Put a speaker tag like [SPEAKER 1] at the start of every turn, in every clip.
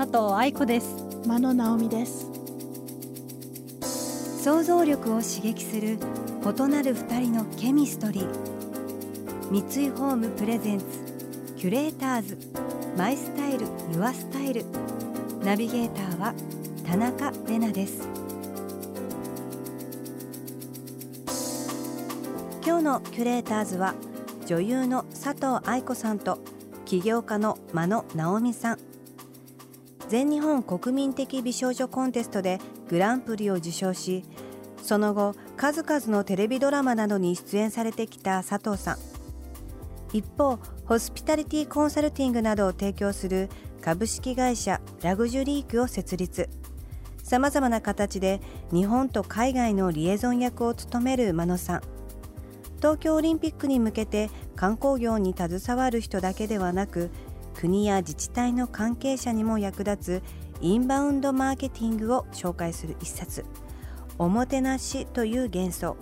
[SPEAKER 1] 佐藤愛子です。
[SPEAKER 2] 真野直美です。
[SPEAKER 3] 想像力を刺激する異なる二人のケミストリー。三井ホームプレゼンツキュレーターズ。マイスタイルユアスタイル。ナビゲーターは田中れなです。今日のキュレーターズは女優の佐藤愛子さんと起業家の真野直美さん全日本国民的美少女コンテストでグランプリを受賞しその後数々のテレビドラマなどに出演されてきた佐藤さん。一方ホスピタリティコンサルティングなどを提供する株式会社ラグジュリークを設立。さまざまな形で日本と海外のリエゾン役を務める真野さん。東京オリンピックに向けて観光業に携わる人だけではなく国や自治体の関係者にも役立つインバウンドマーケティングを紹介する一冊「おもてなし」という幻想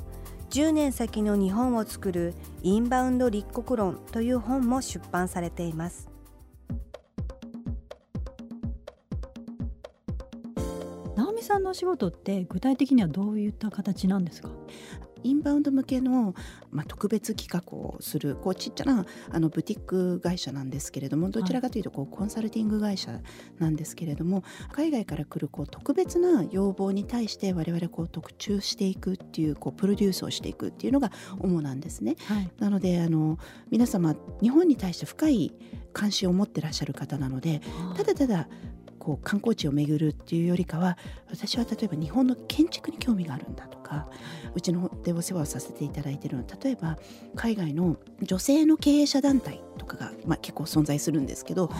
[SPEAKER 3] 10年先の日本を作るインバウンド立国論という本も出版されています。
[SPEAKER 1] 直美さんのお仕事って具体的にはどういった形なんですか？
[SPEAKER 2] インバウンド向けの、まあ、特別企画をするこうちっちゃなあのブティック会社なんですけれどもどちらかというとこう、コンサルティング会社なんですけれども海外から来るこう特別な要望に対して我々こう特注していくっていうこうプロデュースをしていくっていうのが主なんですね。はい、なのであの皆様日本に対して深い関心を持ってらっしゃる方なのでただただこう観光地を巡るっていうよりかは私は例えば日本の建築に興味があるんだとかうちのでお世話をさせていただいているのは例えば海外の女性の経営者団体とかが、まあ、結構存在するんですけど、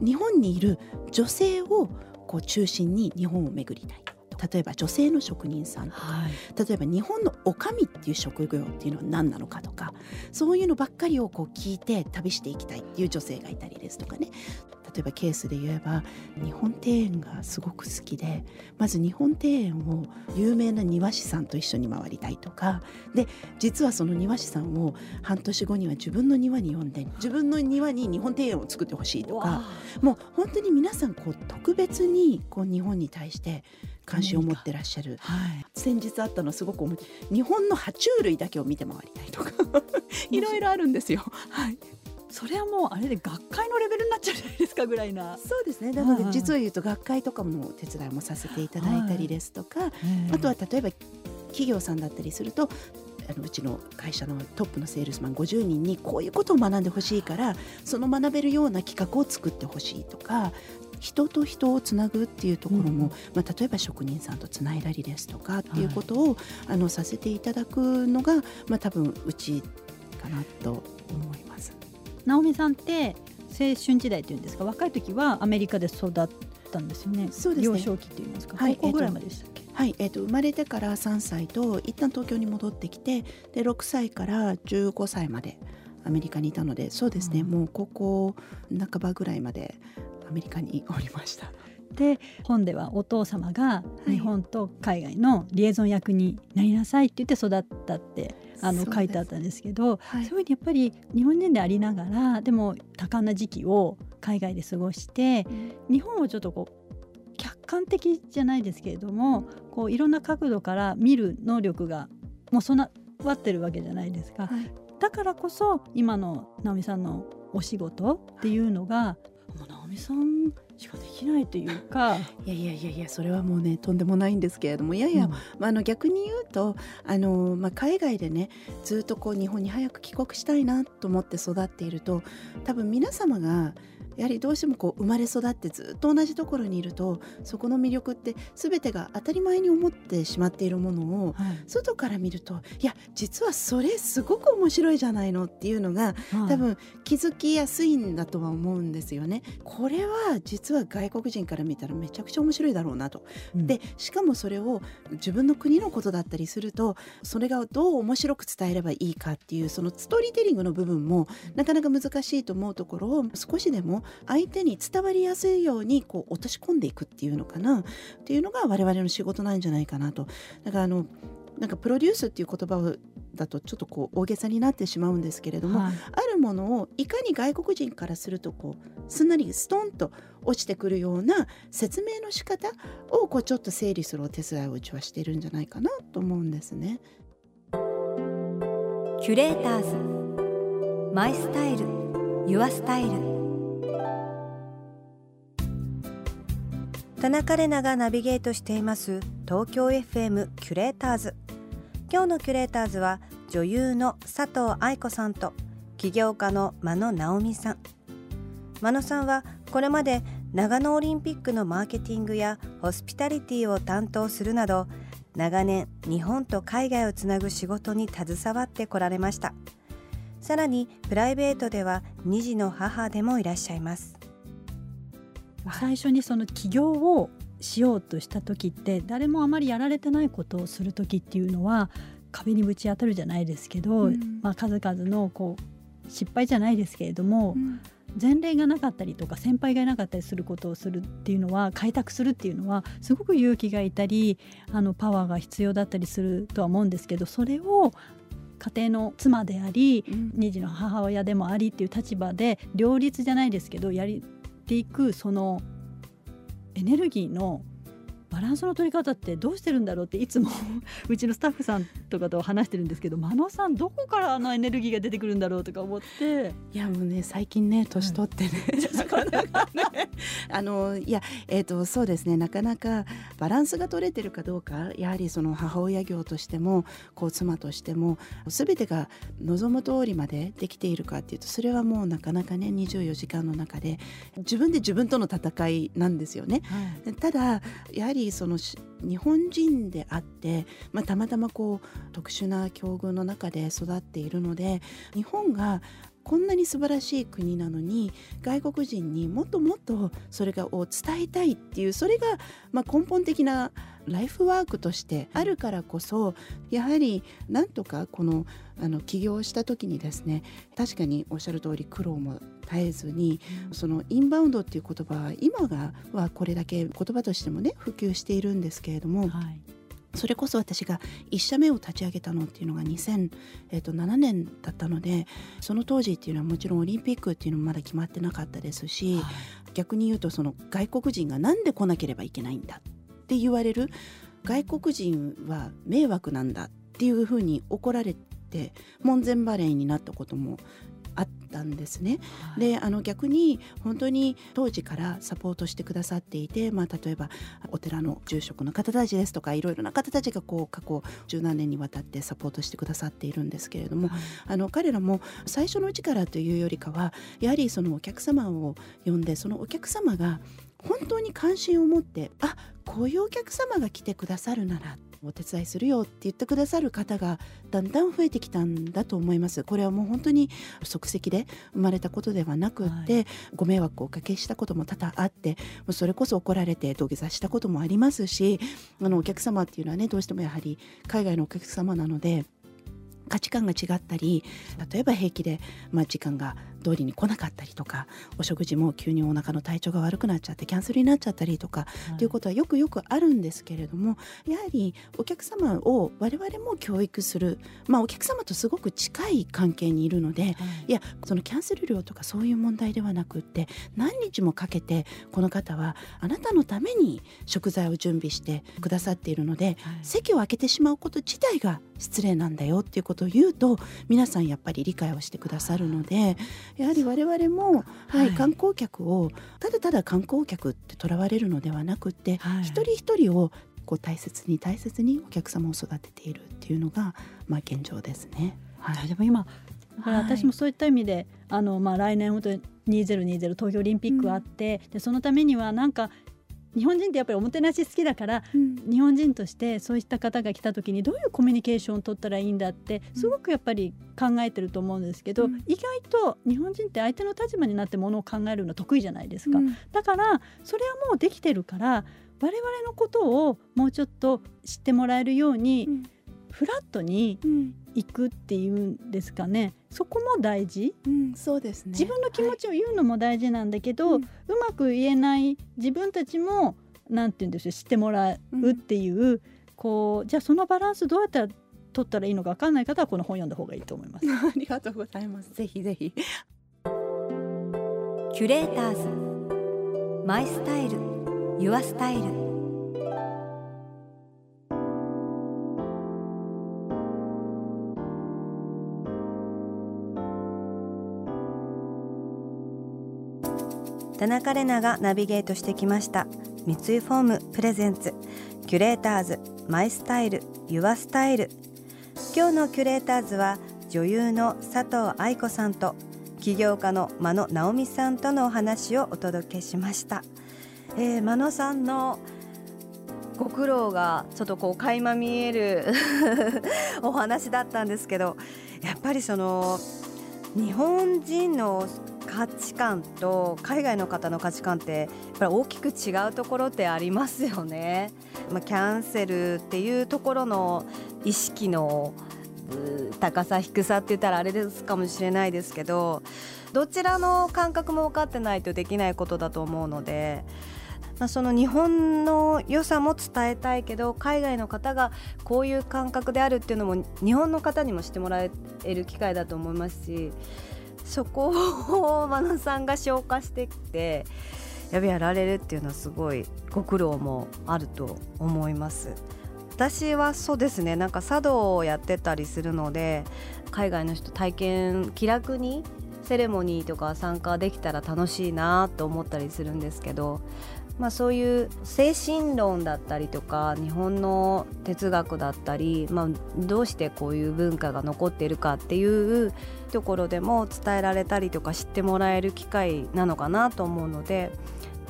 [SPEAKER 2] 日本にいる女性をこう中心に日本を巡りたい。例えば女性の職人さんとか、はい、例えば日本の女将っていう職業っていうのは何なのかとかそういうのばっかりをこう聞いて旅していきたいっていう女性がいたりですとかね例えばケースで言えば日本庭園がすごく好きでまず日本庭園を有名な庭師さんと一緒に回りたいとかで実はその庭師さんを半年後には自分の庭に呼んで自分の庭に日本庭園を作ってほしいとかもう本当に皆さんこう特別にこう日本に対して関心を持ってらっしゃる、はい、先日あったのすごく日本の爬虫類だけを見て回りたいとか いろいろあるんですよ。はい
[SPEAKER 1] それはもうあれで学会のレベルになっちゃうじゃないですかぐらいな。
[SPEAKER 2] そうですね。なので実を言うと学会とかも手伝いもさせていただいたりですとか、はい、あとは例えば企業さんだったりするとあのうちの会社のトップのセールスマン50人にこういうことを学んでほしいからその学べるような企画を作ってほしいとか人と人をつなぐっていうところも、うん、まあ、例えば職人さんとつないだりですとかっていうことを、はい、あのさせていただくのが、まあ、多分うちかなと思います。
[SPEAKER 1] 直美さんって青春時代っていうんですか？若い時はアメリカで育ったんですよね。そうですね。幼少期って言いますか、はい、高校ぐらいまでしたっけ、
[SPEAKER 2] はい、えーと、生まれてから3歳と一旦東京に戻ってきてで6歳から15歳までアメリカにいたのでそうですね、うん、もう高校半ばぐらいまでアメリカにおりました。
[SPEAKER 1] で本ではお父様が日本と海外のリエゾン役になりなさいって言って育ったってあの書いてあったんですけど、はい、そういうふうにやっぱり日本人でありながらでも多感な時期を海外で過ごして、うん、日本をちょっとこう客観的じゃないですけれどもこういろんな角度から見る能力がもう備わってるわけじゃないですか。はい、だからこそ今の直美さんのお仕事っていうのがもう直美さんしかできないというか
[SPEAKER 2] いやいやいやいやそれはもうねとんでもないんですけれどもいやいや、うん、まあ、あの逆に言うとあの、まあ、海外でねずっとこう日本に早く帰国したいなと思って育っていると多分皆様がやはりどうしてもこう生まれ育ってずっと同じところにいるとそこの魅力って全てが当たり前に思ってしまっているものを、はい、外から見るといや実はそれすごく面白いじゃないのっていうのが、はい、多分気づきやすいんだとは思うんですよね。これは実は外国人から見たらめちゃくちゃ面白いだろうなと。うん、でしかもそれを自分の国のことだったりするとそれがどう面白く伝えればいいかっていうそのストーリーテリングの部分もなかなか難しいと思うところを少しでも相手に伝わりやすいようにこう落とし込んでいくっていうのかなっていうのが我々の仕事なんじゃないかなと。だからあのなんかプロデュースっていう言葉だとちょっとこう大げさになってしまうんですけれども、はい、あるものをいかに外国人からするとこうすんなりストンと落ちてくるような説明の仕方をこうちょっと整理するお手伝いをうちはしてるんじゃないかなと思うんですね。
[SPEAKER 3] キュレーターズマイスタイルユアスタイル田中れながナビゲートしています東京 FM キュレーターズ。今日のキュレーターズは女優の佐藤愛子さんと起業家の真野直美さん。真野さんはこれまで長野オリンピックのマーケティングやホスピタリティを担当するなど長年日本と海外をつなぐ仕事に携わってこられました。さらにプライベートでは2児の母でもいらっしゃいます。
[SPEAKER 1] 最初にその起業をしようとした時って誰もあまりやられてないことをする時っていうのは壁にぶち当たるじゃないですけど、うん、まあ、数々のこう失敗じゃないですけれども、うん、前例がなかったりとか先輩がいなかったりすることをするっていうのは開拓するっていうのはすごく勇気がいたりあのパワーが必要だったりするとは思うんですけどそれを家庭の妻であり、うん、2児の母親でもありっていう立場で両立じゃないですけどやりていくそのエネルギーのバランスの取り方ってどうしてるんだろうっていつも うちのスタッフさんとかと話してるんですけど真野さんどこからあのエネルギーが出てくるんだろうとか思って。
[SPEAKER 2] いやもうね最近ね年取ってね、あのいやえっ、ー、とそうですね。なかなかバランスが取れてるかどうかやはりその母親業としてもこう妻としても全てが望む通りまでできているかっていうとそれはもうなかなかね24時間の中で自分で自分との戦いなんですよね。はい、ただやはりその日本人であって、まあ、たまたまこう特殊な境遇の中で育っているので日本がこんなに素晴らしい国なのに外国人にもっともっとそれがを伝えたいっていうそれがま根本的なライフワークとしてあるからこそやはりなんとかこのあの起業した時にですね確かにおっしゃる通り苦労も絶えずに、そのインバウンドっていう言葉は今がはこれだけ言葉としてもね普及しているんですけれども。はいそれこそ私が1社目を立ち上げたのっていうのが2007年だったのでその当時っていうのはもちろんオリンピックっていうのもまだ決まってなかったですし、はい、逆に言うとその外国人が何で来なければいけないんだって言われる外国人は迷惑なんだっていうふうに怒られて門前払いになったこともあったんですね。はい、であの逆に本当に当時からサポートしてくださっていて、まあ、例えばお寺の住職の方たちですとかいろいろな方たちがこう過去十何年にわたってサポートしてくださっているんですけれども、はい、あの彼らも最初のうちからというよりかはやはりそのお客様を呼んでそのお客様が本当に関心を持ってあこういうお客様が来てくださるならお手伝いするよって言ってくださる方がだんだん増えてきたんだと思います。これはもう本当に即席で生まれたことではなくって、はい、ご迷惑をおかけしたことも多々あってそれこそ怒られて土下座したこともありますしあのお客様っていうのはねどうしてもやはり海外のお客様なので価値観が違ったり例えば平気で、まあ、時間が通りに来なかったりとかお食事も急にお腹の体調が悪くなっちゃってキャンセルになっちゃったりとか、はい、いうことはよくよくあるんですけれどもやはりお客様を我々も教育する、まあ、お客様とすごく近い関係にいるので、はい、いやそのキャンセル料とかそういう問題ではなくって何日もかけてこの方はあなたのために食材を準備してくださっているので、はい、席を空けてしまうこと自体が失礼なんだよっていうことを言うと皆さんやっぱり理解をしてくださるのでやはり我々も、はい、観光客をただただ観光客ってとらわれるのではなくて、はい、一人一人をこう大切に大切にお客様を育てているっていうのが、まあ、現状ですね。
[SPEAKER 1] はい、でも今だから私もそういった意味で、あのまあ来年本当に2020東京オリンピックあって、うん、でそのためにはなんか日本人ってやっぱりおもてなし好きだから、うん、日本人としてそういった方が来た時にどういうコミュニケーションを取ったらいいんだってすごくやっぱり考えてると思うんですけど、うん、意外と日本人って相手の立場になってものを考えるの得意じゃないですか、うん、だからそれはもうできてるから我々のことをもうちょっと知ってもらえるように、フラットに行くっていうんですかね、そこも大事、
[SPEAKER 2] うん、そうですね。
[SPEAKER 1] 自分の気持ちを言うのも大事なんだけど、はい、うまく言えない自分たちもなんて言うんでしょう知ってもらうっていう、うん、こうじゃあそのバランスどうやったら取ったらいいのか分かんない方はこの本読んだ方がいいと思います。
[SPEAKER 2] ありがとうございます。ぜひぜひ。
[SPEAKER 3] キCurators。My Style。Your Style田中れながナビゲートしてきました。三井ホーム presents。Curators My Style Your Style。今日の Curators は女優の佐藤愛子さんと起業家の真野直美さんとのお話をお届けしました、えー、真野さんのご苦労がちょっとこう垣間見える お話だったんですけどやっぱりその日本人の価値観と海外の方の価値観ってやっぱり大きく違うところってありますよね。まあ、キャンセルっていうところの意識の高さ低さって言ったらあれですかもしれないですけどどちらの感覚も分かってないとできないことだと思うので。まあ、その日本の良さも伝えたいけど海外の方がこういう感覚であるっていうのも日本の方にもしてもらえる機会だと思いますしそこを真野さんが消化してきてやべやられるっていうのはすごいご苦労もあると思います。私はそうですねなんか茶道をやってたりするので海外の人体験気楽にセレモニーとか参加できたら楽しいなと思ったりするんですけどまあ、そういう精神論だったりとか日本の哲学だったり、まあ、どうしてこういう文化が残っているかっていうところでも伝えられたりとか知ってもらえる機会なのかなと思うので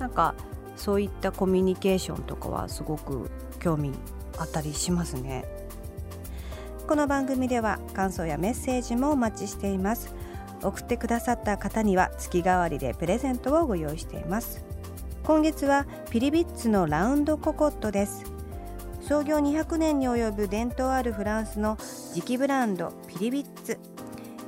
[SPEAKER 3] なんかそういったコミュニケーションとかはすごく興味あったりしますね。この番組では感想やメッセージもお待ちしています送ってくださった方には月替わりでプレゼントをご用意しています今月はピリビッツのラウンドココットです。創業200年に及ぶ伝統あるフランスの磁気ブランドピリビッツ。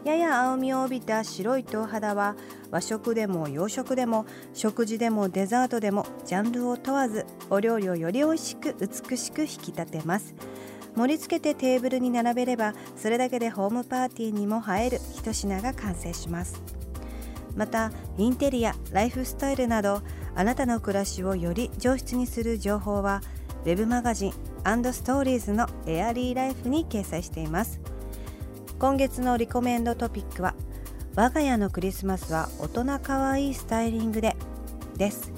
[SPEAKER 3] やや青みを帯びた白い頭肌は和食でも洋食でも食事でもデザートでもジャンルを問わずお料理をより美味しく美しく引き立てます。盛り付けてテーブルに並べればそれだけでホームパーティーにも映える一品が完成します。またインテリアライフスタイルなどあなたの暮らしをより上質にする情報は Web マガジンストーリーズのエアリーライフに掲載しています。今月のリコメンドトピックは我が家のクリスマスは大人かわいいスタイリングでです。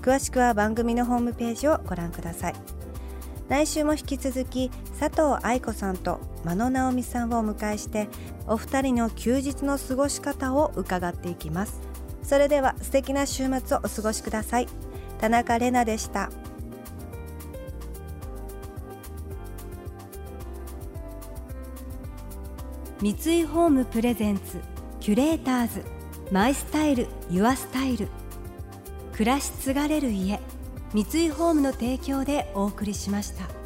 [SPEAKER 3] 詳しくは番組のホームページをご覧ください。来週も引き続き佐藤愛子さんと真野直美さんをお迎えしてお二人の休日の過ごし方を伺っていきます。それでは素敵な週末をお過ごしください。田中れなでした。三井ホームプレゼンツキュレーターズマイスタイルユアスタイル。暮らし継がれる家。三井ホームの提供でお送りしました。